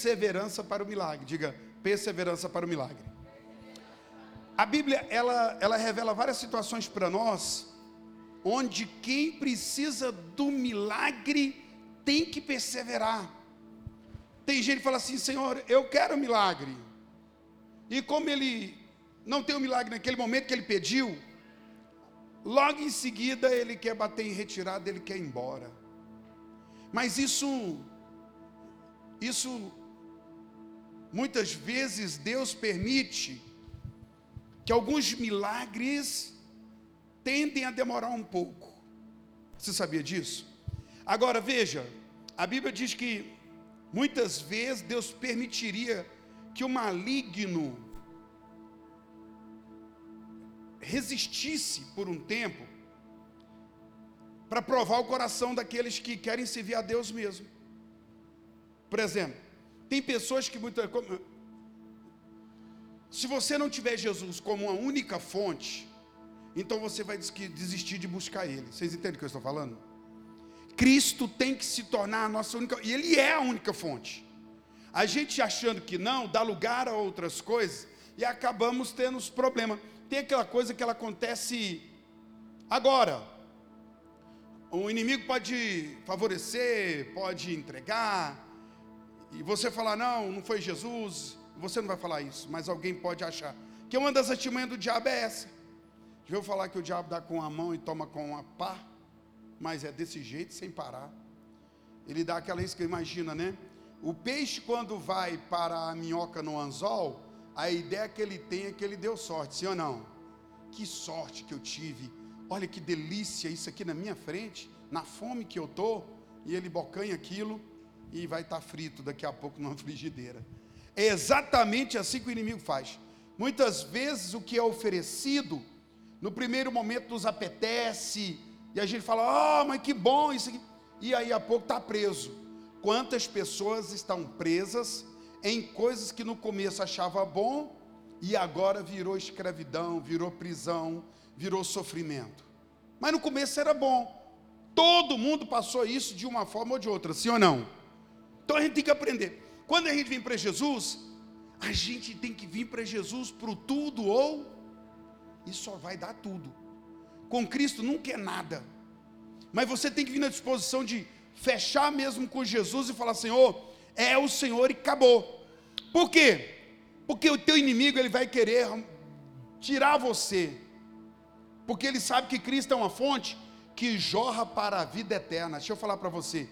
perseverança para o milagre. Diga, perseverança para o milagre. A Bíblia, ela, ela revela várias situações para nós, onde quem precisa do milagre tem que perseverar. Tem gente que fala assim, Senhor, eu quero milagre. E como ele não tem o milagre naquele momento que ele pediu, logo em seguida ele quer bater em retirada, ele quer ir embora. Mas isso, isso, muitas vezes Deus permite que alguns milagres tendem a demorar um pouco. Você sabia disso? Agora veja, a Bíblia diz que muitas vezes Deus permitiria que o maligno resistisse por um tempo para provar o coração daqueles que querem servir a Deus mesmo. Por exemplo, tem pessoas que muitas se você não tiver Jesus como uma única fonte, então você vai desistir de buscar Ele. Vocês entendem o que eu estou falando? Cristo tem que se tornar a nossa única, e Ele é a única fonte. A gente achando que não, dá lugar a outras coisas, e acabamos tendo os problemas. Tem aquela coisa que ela acontece agora. O inimigo pode favorecer, pode entregar, e você falar, não, não foi Jesus, você não vai falar isso, mas alguém pode achar. Que uma das artimanhas do diabo é essa. Já ouviu falar que o diabo dá com a mão e toma com a pá? Mas é desse jeito, sem parar. Ele dá aquela isca, imagina, né? O peixe, quando vai para a minhoca no anzol, a ideia que ele tem é que ele deu sorte, sim ou não? Que sorte que eu tive. Olha que delícia isso aqui na minha frente, na fome que eu estou. E ele bocanha aquilo e vai estar tá frito daqui a pouco numa frigideira. É exatamente assim que o inimigo faz. Muitas vezes o que é oferecido, no primeiro momento nos apetece, e a gente fala, oh, mas que bom isso aqui. E aí a pouco está preso. Quantas pessoas estão presas em coisas que no começo achava bom e agora virou escravidão, virou prisão, virou sofrimento. Mas no começo era bom. Todo mundo passou isso de uma forma ou de outra, sim ou não? Então a gente tem que aprender. Quando a gente vem para Jesus, a gente tem que vir para Jesus para o tudo ou e só vai dar tudo. Com Cristo nunca é nada. Mas você tem que vir na disposição de fechar mesmo com Jesus e falar: Senhor, é o Senhor e acabou. Por quê? Porque o teu inimigo ele vai querer tirar você. Porque ele sabe que Cristo é uma fonte que jorra para a vida eterna. Deixa eu falar para você.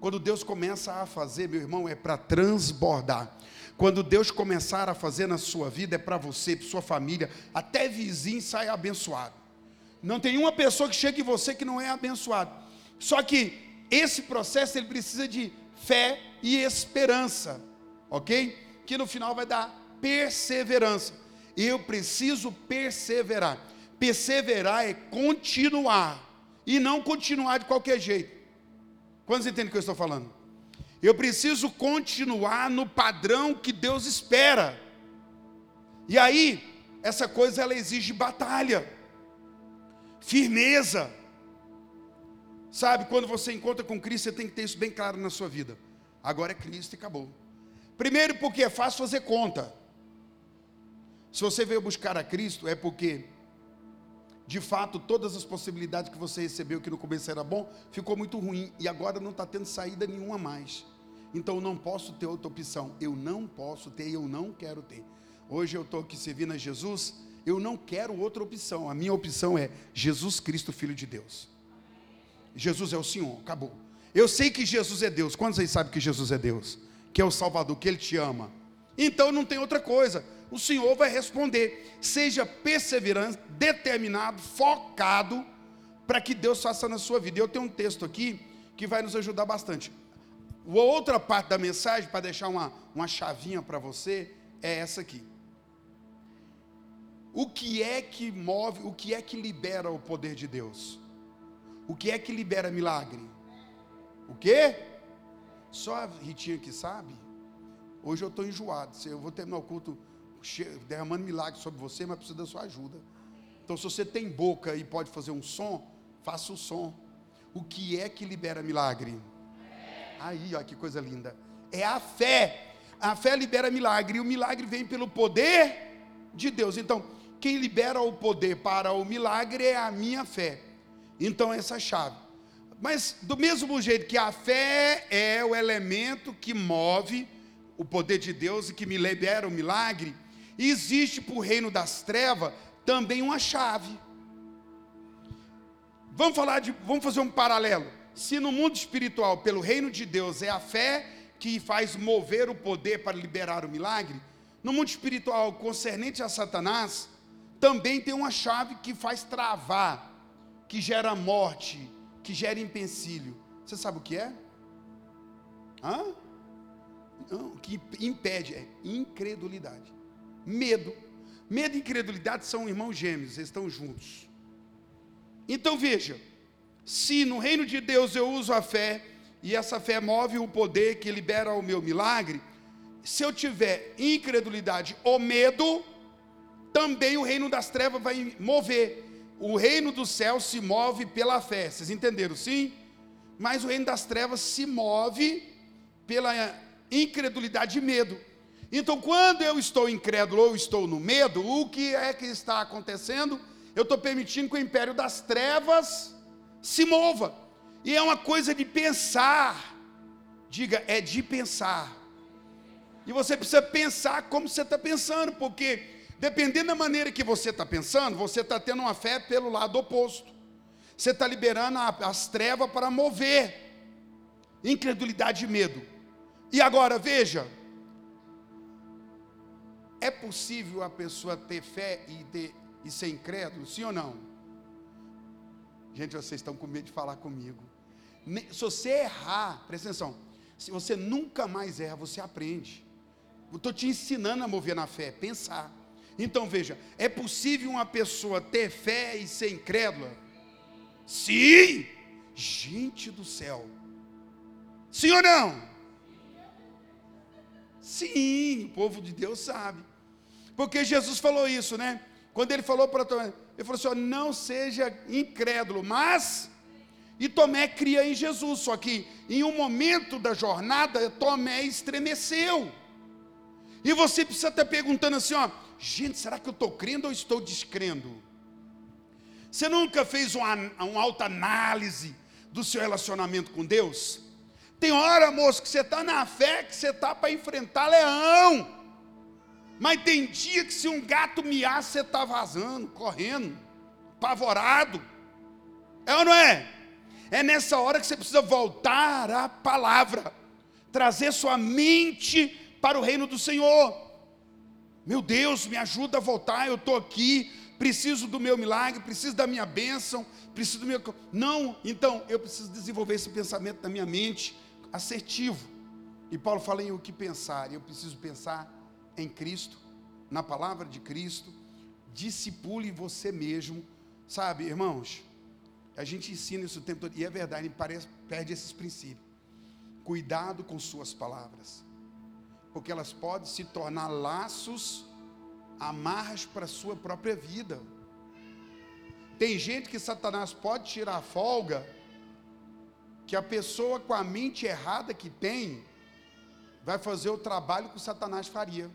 Quando Deus começa a fazer, meu irmão, é para transbordar. Quando Deus começar a fazer na sua vida, é para você, para sua família, até vizinho sai abençoado. Não tem uma pessoa que chegue em você que não é abençoado. Só que esse processo ele precisa de fé e esperança, ok? Que no final vai dar perseverança. Eu preciso perseverar. Perseverar é continuar e não continuar de qualquer jeito. Quantos entendem o que eu estou falando? Eu preciso continuar no padrão que Deus espera. E aí, essa coisa ela exige batalha, firmeza. Sabe, quando você encontra com Cristo, você tem que ter isso bem claro na sua vida. Agora é Cristo e acabou. Primeiro, porque é fácil fazer conta. Se você veio buscar a Cristo, é porque de fato, todas as possibilidades que você recebeu, que no começo era bom, ficou muito ruim e agora não está tendo saída nenhuma mais. Então eu não posso ter outra opção. Eu não posso ter, eu não quero ter. Hoje eu estou aqui servindo a Jesus, eu não quero outra opção. A minha opção é Jesus Cristo, Filho de Deus. Jesus é o Senhor, acabou. Eu sei que Jesus é Deus. Quantos aí sabem que Jesus é Deus? Que é o Salvador, que Ele te ama. Então não tem outra coisa o Senhor vai responder. Seja perseverante, determinado, focado, para que Deus faça na sua vida. Eu tenho um texto aqui que vai nos ajudar bastante. A outra parte da mensagem, para deixar uma, uma chavinha para você, é essa aqui. O que é que move, o que é que libera o poder de Deus? O que é que libera milagre? O quê? Só a Ritinha que sabe? Hoje eu estou enjoado. Eu vou terminar o culto derramando milagres sobre você, mas precisa da sua ajuda. Então, se você tem boca e pode fazer um som, faça o som. O que é que libera milagre? Aí, olha que coisa linda. É a fé. a fé libera milagre, e o milagre vem pelo poder de Deus. Então, quem libera o poder para o milagre é a minha fé. Então, essa é chave. Mas, do mesmo jeito que a fé é o elemento que move o poder de Deus e que me libera o milagre, existe para o reino das trevas também uma chave. Vamos falar de, vamos fazer um paralelo. Se no mundo espiritual, pelo reino de Deus, é a fé que faz mover o poder para liberar o milagre, no mundo espiritual concernente a Satanás, também tem uma chave que faz travar, que gera morte, que gera empecilho. Você sabe o que é? Hã? Não, que impede é incredulidade. Medo. Medo e incredulidade são irmãos gêmeos, eles estão juntos. Então veja, se no reino de Deus eu uso a fé, e essa fé move o poder que libera o meu milagre, se eu tiver incredulidade ou medo, também o reino das trevas vai mover. O reino do céu se move pela fé. Vocês entenderam, sim? Mas o reino das trevas se move pela incredulidade e medo. Então, quando eu estou incrédulo ou estou no medo, o que é que está acontecendo? Eu estou permitindo que o império das trevas se mova. E é uma coisa de pensar. Diga, é de pensar. E você precisa pensar como você está pensando, porque dependendo da maneira que você está pensando, você está tendo uma fé pelo lado oposto. Você está liberando as trevas para mover incredulidade e medo. E agora, veja, é possível a pessoa ter fé e, ter, e ser incrédulo, sim ou não? Gente, vocês estão com medo de falar comigo. Se você errar, presta atenção, se você nunca mais erra, você aprende. Estou te ensinando a mover na fé, pensar. Então veja, é possível uma pessoa ter fé e ser incrédula? Sim! Gente do céu! Sim ou não? Sim, o povo de Deus sabe. Porque Jesus falou isso, né? Quando ele falou para Tomé, ele falou assim: ó, não seja incrédulo, mas. E Tomé cria em Jesus, só que em um momento da jornada, Tomé estremeceu. E você precisa estar perguntando assim: ó, gente, será que eu estou crendo ou estou descrendo? Você nunca fez uma, uma alta análise do seu relacionamento com Deus? Tem hora, moço, que você está na fé, que você está para enfrentar leão. Mas tem dia que se um gato miar, você está vazando, correndo, apavorado. É ou não é? É nessa hora que você precisa voltar à palavra, trazer sua mente para o reino do Senhor. Meu Deus, me ajuda a voltar, eu estou aqui, preciso do meu milagre, preciso da minha bênção, preciso do meu. Não, então eu preciso desenvolver esse pensamento na minha mente assertivo. E Paulo fala em o que pensar, eu preciso pensar em Cristo, na palavra de Cristo, discipule você mesmo, sabe, irmãos? A gente ensina isso o tempo todo, e é verdade, parece, perde esses princípios. Cuidado com suas palavras, porque elas podem se tornar laços, amarras para a sua própria vida. Tem gente que Satanás pode tirar folga que a pessoa com a mente errada que tem vai fazer o trabalho que o Satanás faria.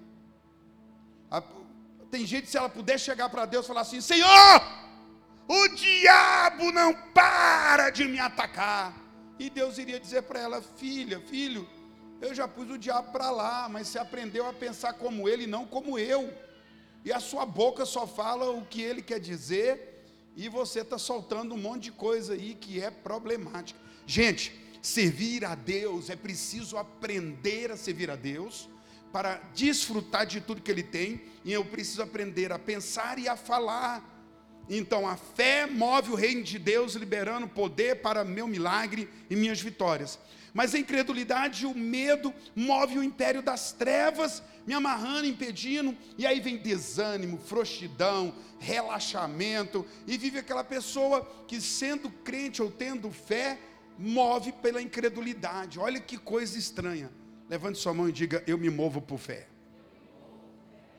Tem gente, se ela puder chegar para Deus e falar assim: Senhor, o diabo não para de me atacar. E Deus iria dizer para ela: Filha, filho, eu já pus o diabo para lá, mas você aprendeu a pensar como ele, não como eu. E a sua boca só fala o que ele quer dizer, e você está soltando um monte de coisa aí que é problemática. Gente, servir a Deus é preciso aprender a servir a Deus para desfrutar de tudo que Ele tem, e eu preciso aprender a pensar e a falar. Então a fé move o reino de Deus, liberando poder para meu milagre e minhas vitórias. Mas a incredulidade e o medo move o império das trevas, me amarrando, impedindo, e aí vem desânimo, frouxidão, relaxamento, e vive aquela pessoa que, sendo crente ou tendo fé, move pela incredulidade. Olha que coisa estranha. Levante sua mão e diga: Eu me movo por fé.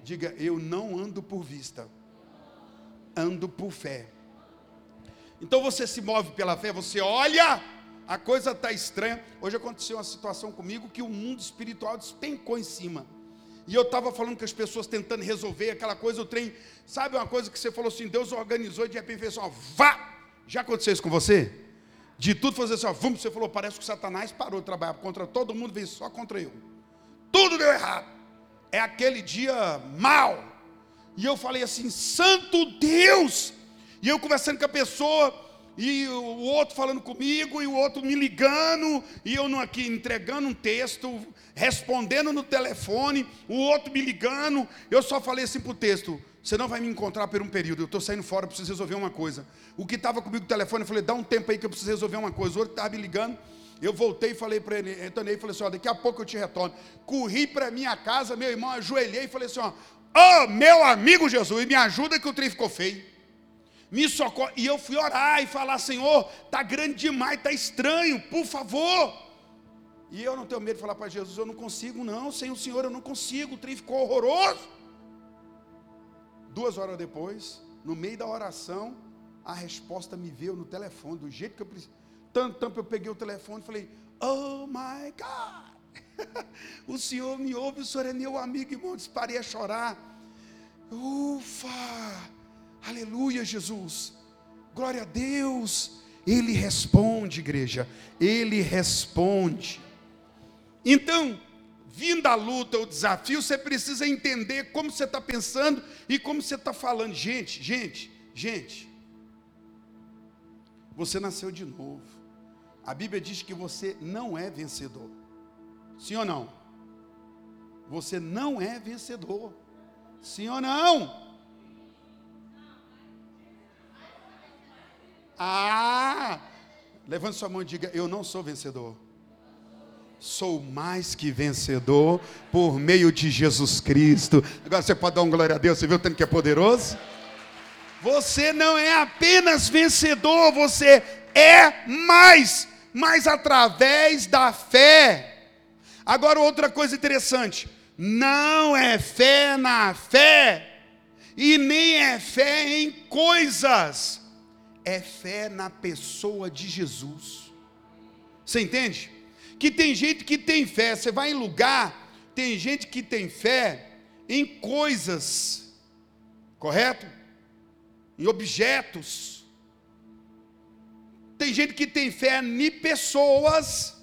Diga: Eu não ando por vista, ando por fé. Então você se move pela fé, você olha a coisa está estranha. Hoje aconteceu uma situação comigo que o mundo espiritual despencou em cima. E eu estava falando com as pessoas tentando resolver aquela coisa, o trem. Sabe uma coisa que você falou assim, Deus organizou e de repente fez assim, ó, vá! Já aconteceu isso com você? De tudo fazer assim, ó, vamos, você falou, parece que Satanás parou de trabalhar contra todo mundo, veio só contra eu. Tudo deu errado. É aquele dia mal. E eu falei assim, santo Deus! E eu conversando com a pessoa, e o outro falando comigo, e o outro me ligando, e eu aqui entregando um texto, respondendo no telefone, o outro me ligando. Eu só falei assim para o texto: você não vai me encontrar por um período, eu estou saindo fora, preciso resolver uma coisa. O que estava comigo no telefone, eu falei: dá um tempo aí que eu preciso resolver uma coisa. O outro estava me ligando. Eu voltei e falei para ele, retornei e falei assim: ó, daqui a pouco eu te retorno. Corri para minha casa, meu irmão, ajoelhei e falei assim: ó, oh, meu amigo Jesus, me ajuda que o trem ficou feio me socorre. E eu fui orar e falar: Senhor, está grande demais, está estranho, por favor. E eu não tenho medo de falar para Jesus: Eu não consigo, não, sem o Senhor eu não consigo, o trem ficou horroroso. Duas horas depois, no meio da oração, a resposta me veio no telefone, do jeito que eu preciso. Tanto, tanto eu peguei o telefone e falei: Oh my God, o Senhor me ouve, o Senhor é meu amigo, irmão. Disparei a chorar. Ufa! Aleluia, Jesus. Glória a Deus. Ele responde, igreja. Ele responde. Então, vindo a luta, o desafio, você precisa entender como você está pensando e como você está falando. Gente, gente, gente. Você nasceu de novo. A Bíblia diz que você não é vencedor. Sim ou não? Você não é vencedor. Sim ou não? Ah! Levante sua mão e diga: Eu não sou vencedor. Sou mais que vencedor por meio de Jesus Cristo. Agora você pode dar um glória a Deus, você viu o tanto que é poderoso? Você não é apenas vencedor, você é mais, mas através da fé. Agora, outra coisa interessante: não é fé na fé, e nem é fé em coisas é fé na pessoa de Jesus. Você entende? Que tem gente que tem fé, você vai em lugar, tem gente que tem fé em coisas, correto? Em objetos. Tem gente que tem fé em pessoas,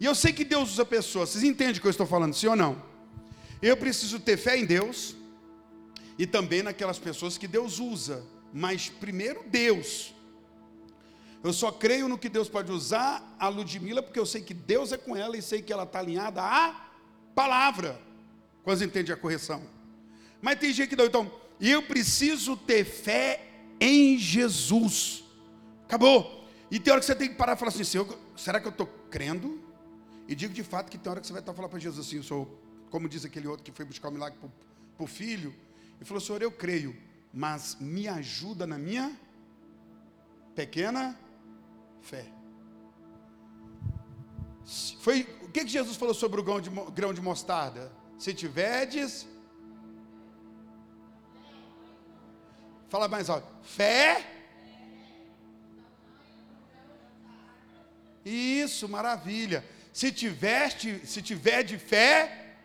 e eu sei que Deus usa pessoas, vocês entendem o que eu estou falando, sim ou não? Eu preciso ter fé em Deus, e também naquelas pessoas que Deus usa mas primeiro Deus. Eu só creio no que Deus pode usar a Ludmilla, porque eu sei que Deus é com ela e sei que ela está alinhada à palavra. Quase entende a correção. Mas tem gente que não. Então, eu preciso ter fé em Jesus. Acabou. E tem hora que você tem que parar e falar assim: Senhor, será que eu estou crendo? E digo de fato que tem hora que você vai estar falando para Jesus assim: sou, como diz aquele outro que foi buscar o um milagre para o filho, e falou: Senhor, eu creio mas me ajuda na minha pequena fé. Foi o que, que Jesus falou sobre o grão de, grão de mostarda? Se tiverdes, fala mais alto, fé. Isso, maravilha. Se tiveste, se tiver de fé,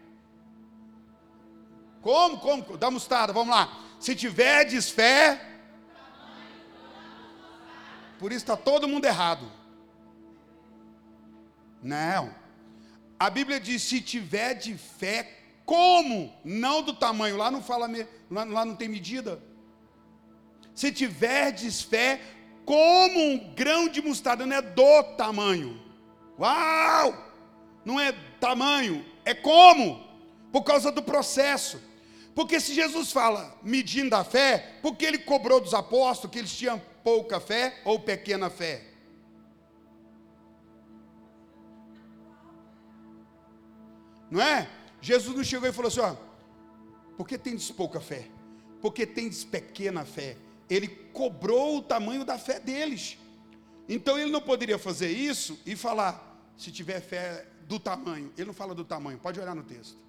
como, como, da mostarda, vamos lá. Se tiverdes fé, por isso está todo mundo errado. Não. A Bíblia diz: se tiver de fé, como? Não do tamanho. Lá não fala, lá, lá não tem medida. Se tiverdes fé, como um grão de mostarda, não é do tamanho. Uau! Não é tamanho, é como? Por causa do processo. Porque se Jesus fala medindo a fé, porque ele cobrou dos apóstolos que eles tinham pouca fé ou pequena fé? Não é? Jesus não chegou e falou assim: ó, por que tendes pouca fé? Porque tendes pequena fé. Ele cobrou o tamanho da fé deles. Então ele não poderia fazer isso e falar, se tiver fé do tamanho. Ele não fala do tamanho, pode olhar no texto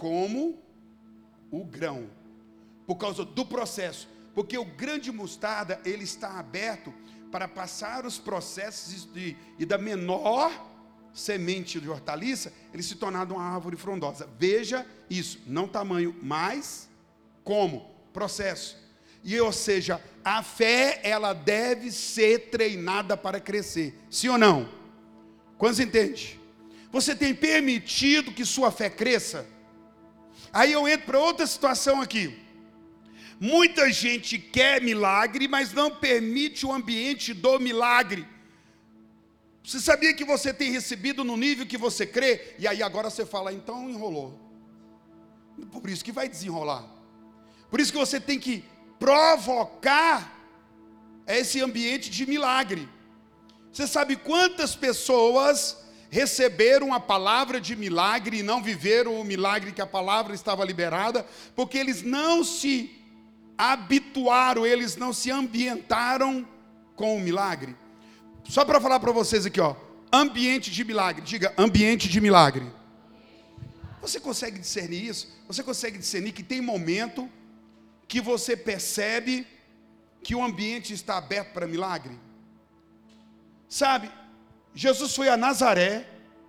como o grão, por causa do processo, porque o grande mostarda ele está aberto para passar os processos de, e da menor semente de hortaliça, ele se tornar uma árvore frondosa. Veja isso, não tamanho, mas como? Processo. E ou seja, a fé ela deve ser treinada para crescer. Sim ou não? Quantos entende? Você tem permitido que sua fé cresça? Aí eu entro para outra situação aqui. Muita gente quer milagre, mas não permite o ambiente do milagre. Você sabia que você tem recebido no nível que você crê? E aí agora você fala, então enrolou. Por isso que vai desenrolar. Por isso que você tem que provocar esse ambiente de milagre. Você sabe quantas pessoas receberam a palavra de milagre e não viveram o milagre que a palavra estava liberada, porque eles não se habituaram, eles não se ambientaram com o milagre. Só para falar para vocês aqui, ó, ambiente de milagre. Diga, ambiente de milagre. Você consegue discernir isso? Você consegue discernir que tem momento que você percebe que o ambiente está aberto para milagre? Sabe, Jesus foi a Nazaré,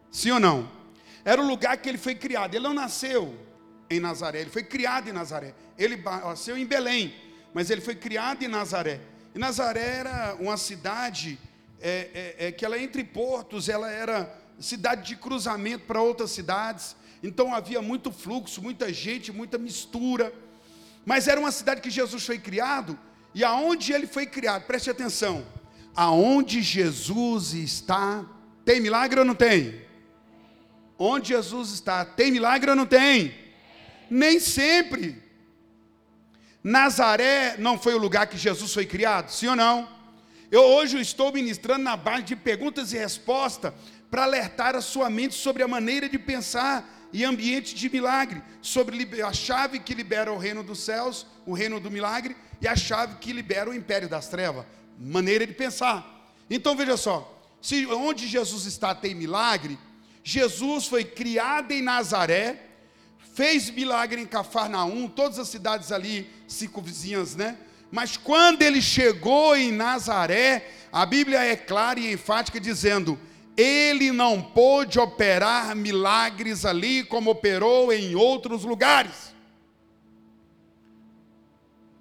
sim ou não? Era o lugar que ele foi criado. Ele não nasceu em Nazaré, ele foi criado em Nazaré. Ele nasceu em Belém, mas ele foi criado em Nazaré. E Nazaré era uma cidade é, é, é, que ela entre portos, ela era cidade de cruzamento para outras cidades. Então havia muito fluxo, muita gente, muita mistura. Mas era uma cidade que Jesus foi criado, e aonde ele foi criado, preste atenção aonde Jesus está, tem milagre ou não tem? Onde Jesus está, tem milagre ou não tem? Nem sempre. Nazaré não foi o lugar que Jesus foi criado, sim ou não? Eu hoje estou ministrando na base de perguntas e respostas para alertar a sua mente sobre a maneira de pensar e ambiente de milagre, sobre a chave que libera o reino dos céus, o reino do milagre, e a chave que libera o império das trevas maneira de pensar. Então veja só, se onde Jesus está tem milagre, Jesus foi criado em Nazaré, fez milagre em Cafarnaum, todas as cidades ali circunvizinhas, né? Mas quando ele chegou em Nazaré, a Bíblia é clara e enfática dizendo: ele não pôde operar milagres ali como operou em outros lugares.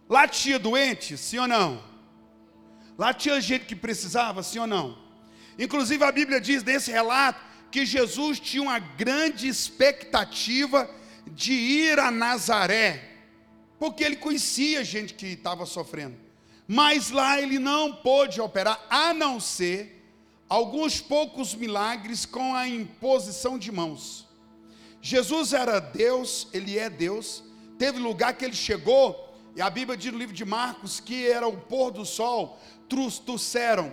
Lá tinha doente, sim ou não? Lá tinha gente que precisava, sim ou não? Inclusive a Bíblia diz nesse relato que Jesus tinha uma grande expectativa de ir a Nazaré, porque ele conhecia gente que estava sofrendo. Mas lá ele não pôde operar, a não ser alguns poucos milagres com a imposição de mãos. Jesus era Deus, ele é Deus. Teve lugar que ele chegou, e a Bíblia diz no livro de Marcos que era o pôr do sol, trouxeram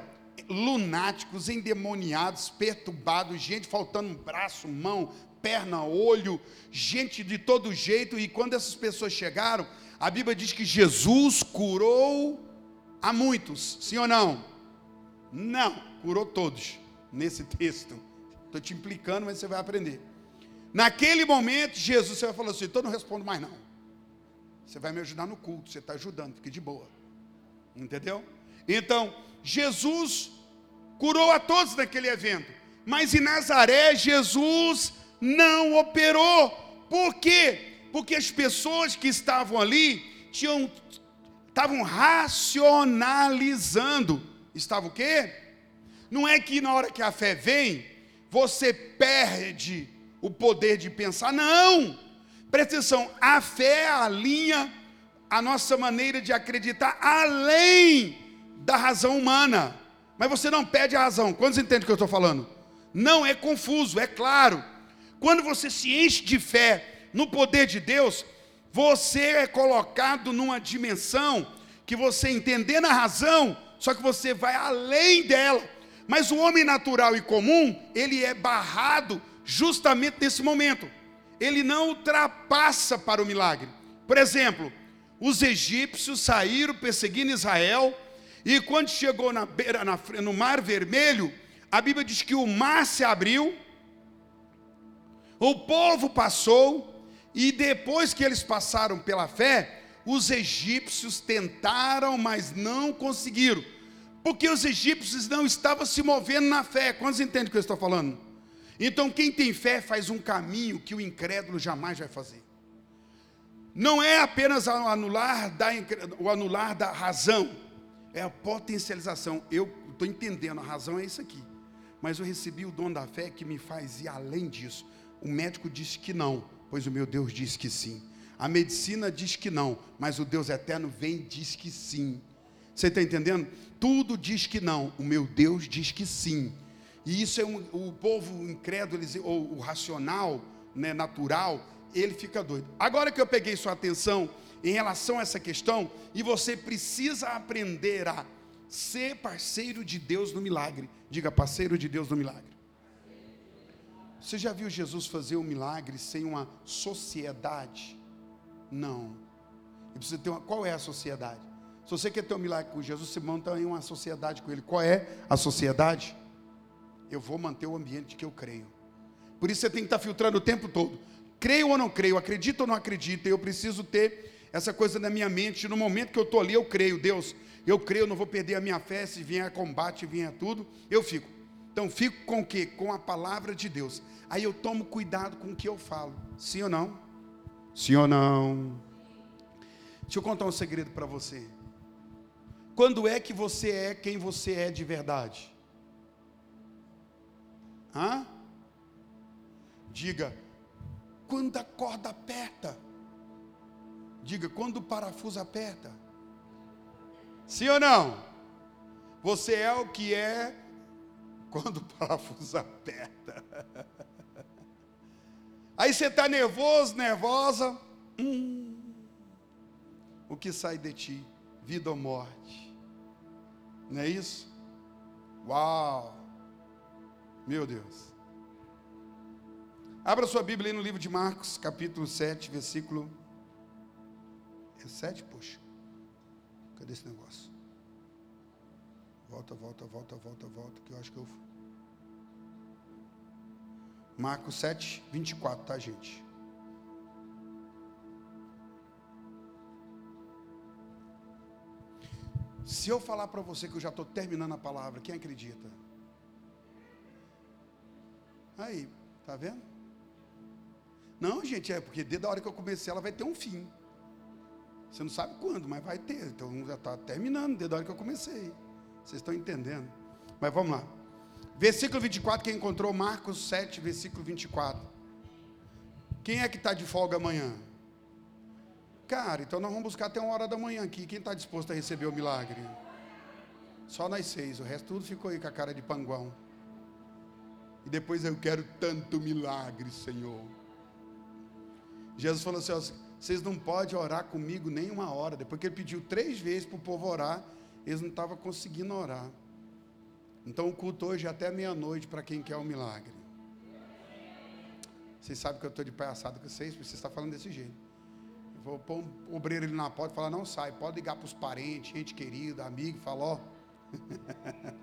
lunáticos, endemoniados, perturbados, gente faltando um braço, mão, perna, olho, gente de todo jeito. E quando essas pessoas chegaram, a Bíblia diz que Jesus curou a muitos, sim ou não? Não, curou todos, nesse texto. Estou te implicando, mas você vai aprender. Naquele momento, Jesus, você vai falar assim: então não respondo mais não. Você vai me ajudar no culto, você está ajudando, fique de boa. Entendeu? Então, Jesus curou a todos naquele evento, mas em Nazaré, Jesus não operou. Por quê? Porque as pessoas que estavam ali tinham estavam racionalizando. Estava o quê? Não é que na hora que a fé vem, você perde o poder de pensar. Não! Presta atenção, a fé alinha a nossa maneira de acreditar além da razão humana. Mas você não pede a razão. Quantos entendem o que eu estou falando? Não é confuso, é claro. Quando você se enche de fé no poder de Deus, você é colocado numa dimensão que você entender na razão, só que você vai além dela. Mas o homem natural e comum, ele é barrado justamente nesse momento. Ele não ultrapassa para o milagre. Por exemplo, os egípcios saíram perseguindo Israel e quando chegou na beira, na, no Mar Vermelho, a Bíblia diz que o mar se abriu, o povo passou, e depois que eles passaram pela fé, os egípcios tentaram, mas não conseguiram. Porque os egípcios não estavam se movendo na fé. Quantos entendem o que eu estou falando? Então, quem tem fé faz um caminho que o incrédulo jamais vai fazer. Não é apenas anular da, o anular da razão, é a potencialização. Eu estou entendendo, a razão é isso aqui. Mas eu recebi o dom da fé que me faz ir além disso. O médico disse que não, pois o meu Deus diz que sim. A medicina diz que não, mas o Deus eterno vem e diz que sim. Você está entendendo? Tudo diz que não, o meu Deus diz que sim. E isso é um, o povo incrédulo, ou o racional, né, natural, ele fica doido. Agora que eu peguei sua atenção em relação a essa questão, e você precisa aprender a ser parceiro de Deus no milagre. Diga, parceiro de Deus no milagre. Você já viu Jesus fazer um milagre sem uma sociedade? Não. Precisa ter uma, qual é a sociedade? Se você quer ter um milagre com Jesus, você monta em uma sociedade com ele. Qual é a sociedade? Eu vou manter o ambiente que eu creio. Por isso você tem que estar filtrando o tempo todo. Creio ou não creio, acredito ou não acredito, eu preciso ter essa coisa na minha mente. No momento que eu estou ali, eu creio. Deus, eu creio, não vou perder a minha fé. Se vier combate, vier tudo, eu fico. Então, fico com o quê? Com a palavra de Deus. Aí eu tomo cuidado com o que eu falo. Sim ou não? Sim ou não? Deixa eu contar um segredo para você. Quando é que você é quem você é de verdade? Hã? Diga, quando a corda aperta. Diga, quando o parafuso aperta. Sim ou não? Você é o que é quando o parafuso aperta. Aí você está nervoso, nervosa. Hum, o que sai de ti? Vida ou morte? Não é isso? Uau! Meu Deus. Abra sua Bíblia aí no livro de Marcos, capítulo 7, versículo. É 7, poxa. Cadê esse negócio? Volta, volta, volta, volta, volta, que eu acho que eu. Marcos 7, 24, tá, gente? Se eu falar para você que eu já estou terminando a palavra, quem acredita? Aí, tá vendo? Não, gente, é porque desde a hora que eu comecei ela vai ter um fim. Você não sabe quando, mas vai ter. Então já está terminando desde a hora que eu comecei. Vocês estão entendendo? Mas vamos lá. Versículo 24, quem encontrou Marcos 7, versículo 24. Quem é que está de folga amanhã? Cara, então nós vamos buscar até uma hora da manhã aqui. Quem está disposto a receber o milagre? Só nós seis, o resto tudo ficou aí com a cara de panguão. E depois eu quero tanto milagre, Senhor. Jesus falou assim: vocês não podem orar comigo nem uma hora. Depois que ele pediu três vezes para o povo orar, eles não estavam conseguindo orar. Então o culto hoje é até meia-noite para quem quer o milagre. Vocês sabem que eu estou de palhaçada com vocês, porque vocês estão falando desse jeito. Vou pôr um obreiro ali na porta e falar, não sai, pode ligar para os parentes, gente querida, amigo, falou.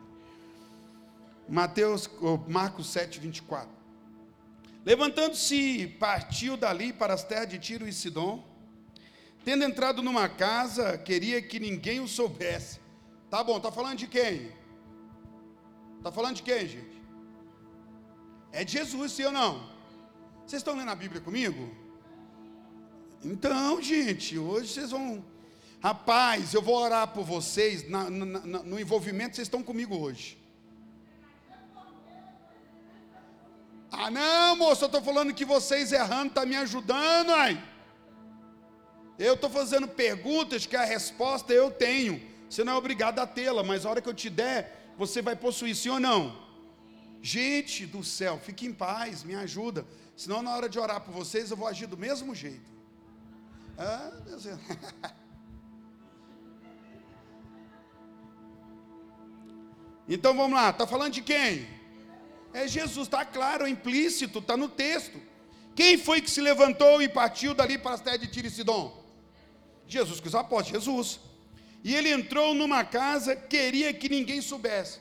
Mateus, Marcos 7, 24. Levantando-se, partiu dali para as terras de Tiro e Sidom. Tendo entrado numa casa, queria que ninguém o soubesse. Tá bom, tá falando de quem? Tá falando de quem, gente? É de Jesus, sim ou não? Vocês estão lendo a Bíblia comigo? Então, gente, hoje vocês vão. Rapaz, eu vou orar por vocês na, na, na, no envolvimento, vocês estão comigo hoje. Ah, não, moço, eu estou falando que vocês errando tá me ajudando, ai. Eu estou fazendo perguntas que a resposta eu tenho. Você não é obrigado a tê-la, mas a hora que eu te der, você vai possuir, sim ou não? Gente do céu, fique em paz, me ajuda. Senão, na hora de orar por vocês, eu vou agir do mesmo jeito. Ah, Deus. Então vamos lá, está falando de quem? É Jesus, está claro, é implícito, está no texto. Quem foi que se levantou e partiu dali para as terras de Tiro e? Jesus que os apóstolos, Jesus. E ele entrou numa casa, queria que ninguém soubesse.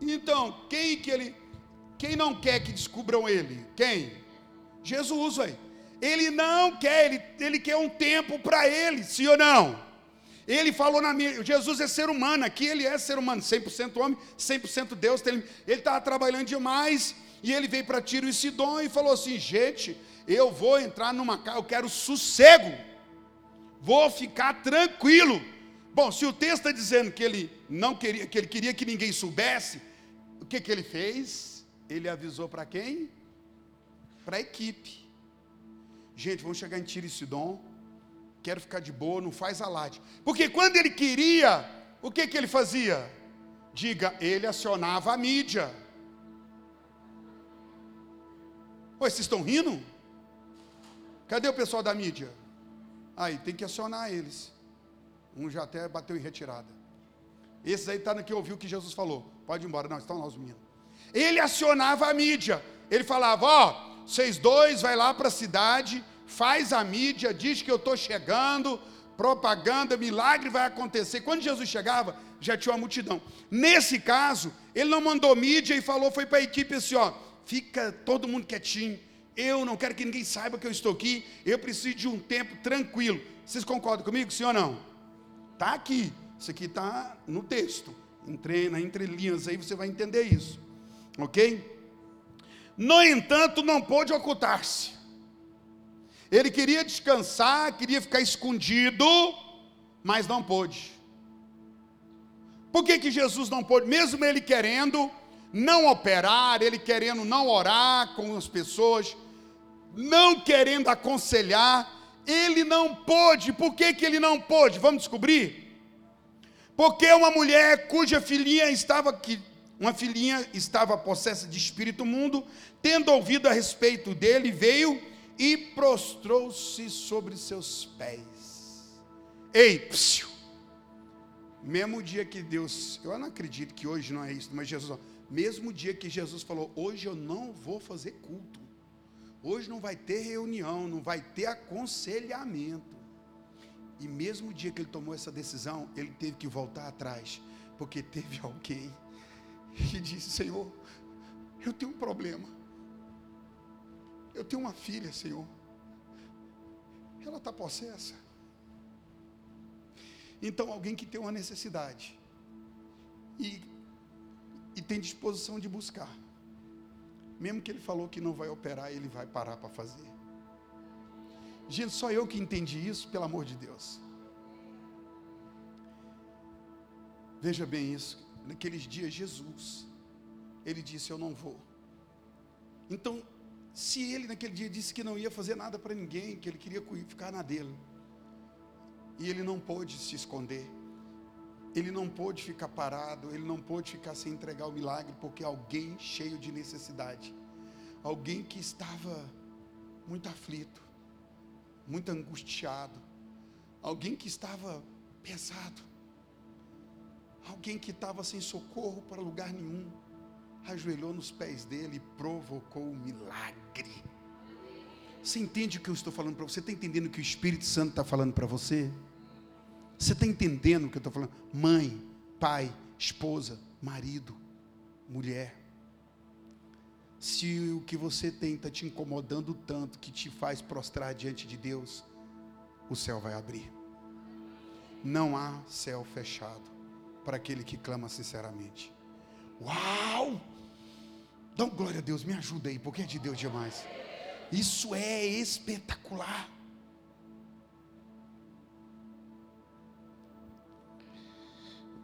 Então, quem que ele, quem não quer que descubram ele? Quem? Jesus, aí. Ele não quer, ele, ele quer um tempo para ele, sim ou não? Ele falou na minha. Jesus é ser humano, aqui ele é ser humano, 100% homem, 100% Deus. Ele estava trabalhando demais e ele veio para Tiro e Sidom e falou assim: gente, eu vou entrar numa casa, eu quero sossego, vou ficar tranquilo. Bom, se o texto está dizendo que ele não queria, que ele queria que ninguém soubesse, o que, que ele fez? Ele avisou para quem? Para a equipe. Gente, vamos chegar em Tiro e Sidom. Quero ficar de boa, não faz alarde. Porque quando ele queria, o que, que ele fazia? Diga, ele acionava a mídia. Oi, vocês estão rindo? Cadê o pessoal da mídia? Aí, tem que acionar eles. Um já até bateu em retirada. Esses aí está no que ouviu o que Jesus falou. Pode ir embora. Não, estão lá os meninos. Ele acionava a mídia. Ele falava: Ó, oh, vocês dois vai lá para a cidade, faz a mídia, diz que eu estou chegando, propaganda, milagre vai acontecer. Quando Jesus chegava, já tinha uma multidão. Nesse caso, ele não mandou mídia e falou, foi para a equipe assim: ó, fica todo mundo quietinho. Eu não quero que ninguém saiba que eu estou aqui. Eu preciso de um tempo tranquilo. Vocês concordam comigo, sim ou não? Está aqui. Isso aqui está no texto. Entre, na entrelinhas aí você vai entender isso. Ok? No entanto, não pôde ocultar-se. Ele queria descansar, queria ficar escondido, mas não pôde. Por que, que Jesus não pôde? Mesmo ele querendo não operar, ele querendo não orar com as pessoas, não querendo aconselhar, ele não pôde. Por que, que ele não pôde? Vamos descobrir? Porque uma mulher cuja filhinha estava que uma filhinha estava possessa de espírito mundo, tendo ouvido a respeito dele, veio e prostrou-se sobre seus pés. Ei, psiu. mesmo dia que Deus, eu não acredito que hoje não é isso, mas Jesus, mesmo dia que Jesus falou, hoje eu não vou fazer culto, hoje não vai ter reunião, não vai ter aconselhamento. E mesmo dia que ele tomou essa decisão, ele teve que voltar atrás, porque teve alguém que disse: Senhor, eu tenho um problema. Eu tenho uma filha, Senhor. Ela está possessa. Então, alguém que tem uma necessidade e, e tem disposição de buscar, mesmo que ele falou que não vai operar, ele vai parar para fazer. Gente, só eu que entendi isso, pelo amor de Deus. Veja bem isso. Naqueles dias, Jesus, ele disse: Eu não vou. Então, se ele naquele dia disse que não ia fazer nada para ninguém, que ele queria ficar na dele, e ele não pôde se esconder, ele não pôde ficar parado, ele não pôde ficar sem entregar o milagre, porque alguém cheio de necessidade, alguém que estava muito aflito, muito angustiado, alguém que estava pesado, alguém que estava sem socorro para lugar nenhum, ajoelhou nos pés dele e provocou um milagre. Você entende o que eu estou falando para você? Está entendendo o que o Espírito Santo está falando para você? Você está entendendo o que eu estou falando? Mãe, pai, esposa, marido, mulher. Se o que você tem está te incomodando tanto que te faz prostrar diante de Deus, o céu vai abrir. Não há céu fechado para aquele que clama sinceramente. Uau! Dá glória a Deus, me ajuda aí, porque é de Deus demais. Isso é espetacular.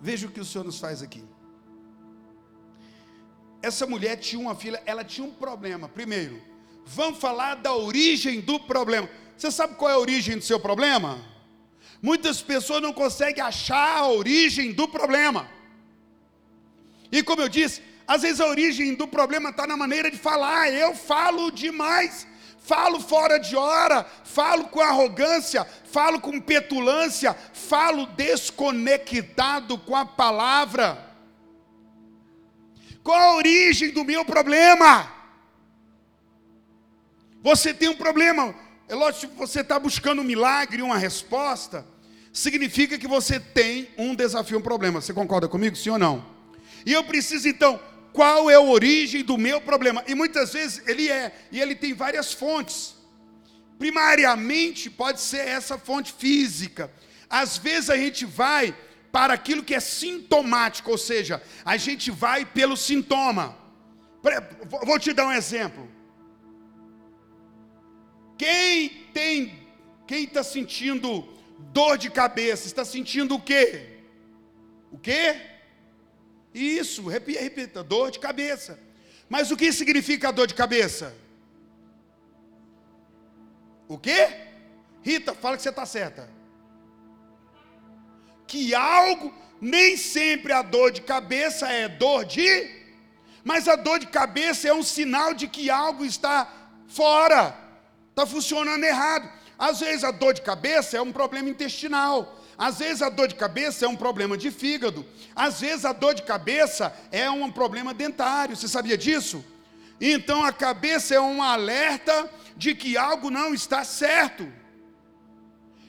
Veja o que o Senhor nos faz aqui. Essa mulher tinha uma filha, ela tinha um problema. Primeiro, vamos falar da origem do problema. Você sabe qual é a origem do seu problema? Muitas pessoas não conseguem achar a origem do problema. E como eu disse, às vezes a origem do problema está na maneira de falar. Eu falo demais, falo fora de hora, falo com arrogância, falo com petulância, falo desconectado com a palavra. Qual a origem do meu problema? Você tem um problema. É lógico que você está buscando um milagre, uma resposta. Significa que você tem um desafio, um problema. Você concorda comigo, sim ou não? E eu preciso então, qual é a origem do meu problema? E muitas vezes ele é, e ele tem várias fontes. Primariamente pode ser essa fonte física. às vezes a gente vai para aquilo que é sintomático, ou seja, a gente vai pelo sintoma. Vou te dar um exemplo. Quem tem, quem está sentindo dor de cabeça, está sentindo o quê? O quê? Isso, repita, repita, dor de cabeça. Mas o que significa dor de cabeça? O quê? Rita, fala que você está certa. Que algo, nem sempre a dor de cabeça é dor de, mas a dor de cabeça é um sinal de que algo está fora, está funcionando errado. Às vezes a dor de cabeça é um problema intestinal. Às vezes a dor de cabeça é um problema de fígado. Às vezes a dor de cabeça é um problema dentário. Você sabia disso? Então a cabeça é um alerta de que algo não está certo.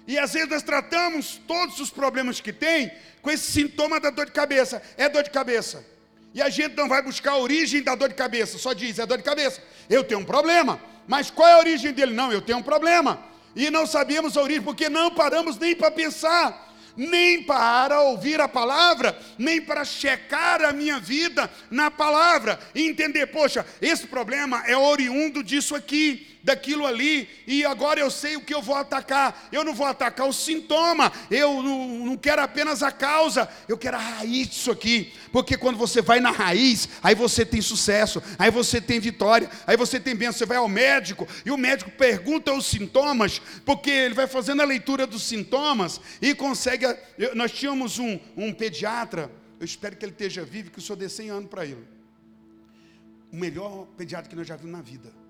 E às vezes nós tratamos todos os problemas que tem com esse sintoma da dor de cabeça. É dor de cabeça. E a gente não vai buscar a origem da dor de cabeça, só diz, é dor de cabeça. Eu tenho um problema. Mas qual é a origem dele? Não, eu tenho um problema. E não sabíamos a origem, porque não paramos nem para pensar nem para ouvir a palavra, nem para checar a minha vida na palavra. E entender, poxa, esse problema é oriundo disso aqui daquilo ali, e agora eu sei o que eu vou atacar. Eu não vou atacar o sintoma, eu não, quero apenas a causa, eu quero a raiz disso aqui. Porque quando você vai na raiz, aí você tem sucesso, aí você tem vitória, aí você tem bênção. Você vai ao médico e o médico pergunta os sintomas, porque ele vai fazendo a leitura dos sintomas e consegue. Nós tínhamos um, um pediatra, eu espero que ele esteja vivo, que o senhor dê 100 anos para ele. O melhor pediatra que nós já vimos na vida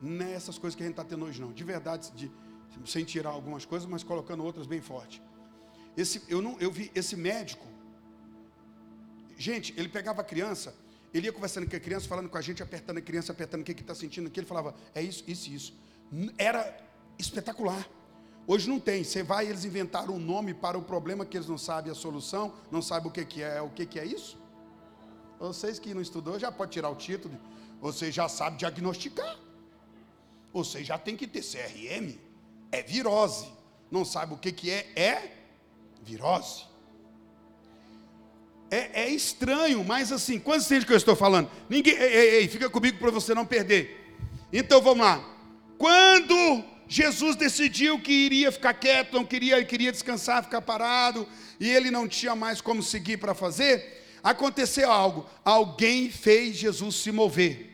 não é coisas que a gente está tendo hoje, não. De verdade, de, sem tirar algumas coisas, mas colocando outras bem forte. Esse, eu, não, eu vi esse médico. Gente, ele pegava a criança, ele ia conversando com a criança, falando com a gente, apertando a criança, apertando o que está sentindo aqui. Ele falava, é isso, isso, isso. Era espetacular. Hoje não tem. Você vai, eles inventaram um nome para o problema que eles não sabem a solução, não sabem o que, que é. O que, que é isso? Vocês que não estudou já pode tirar o título. Você já sabe diagnosticar. Você já tem que ter CRM. É virose. Não sabe o que, que é? É virose. É, é estranho, mas assim, quantos entende que eu estou falando? Ninguém, ei, ei, ei fica comigo para você não perder. Então vamos lá. Quando Jesus decidiu que iria ficar quieto, não queria, queria descansar, ficar parado, e ele não tinha mais como seguir para fazer, aconteceu algo. Alguém fez Jesus se mover.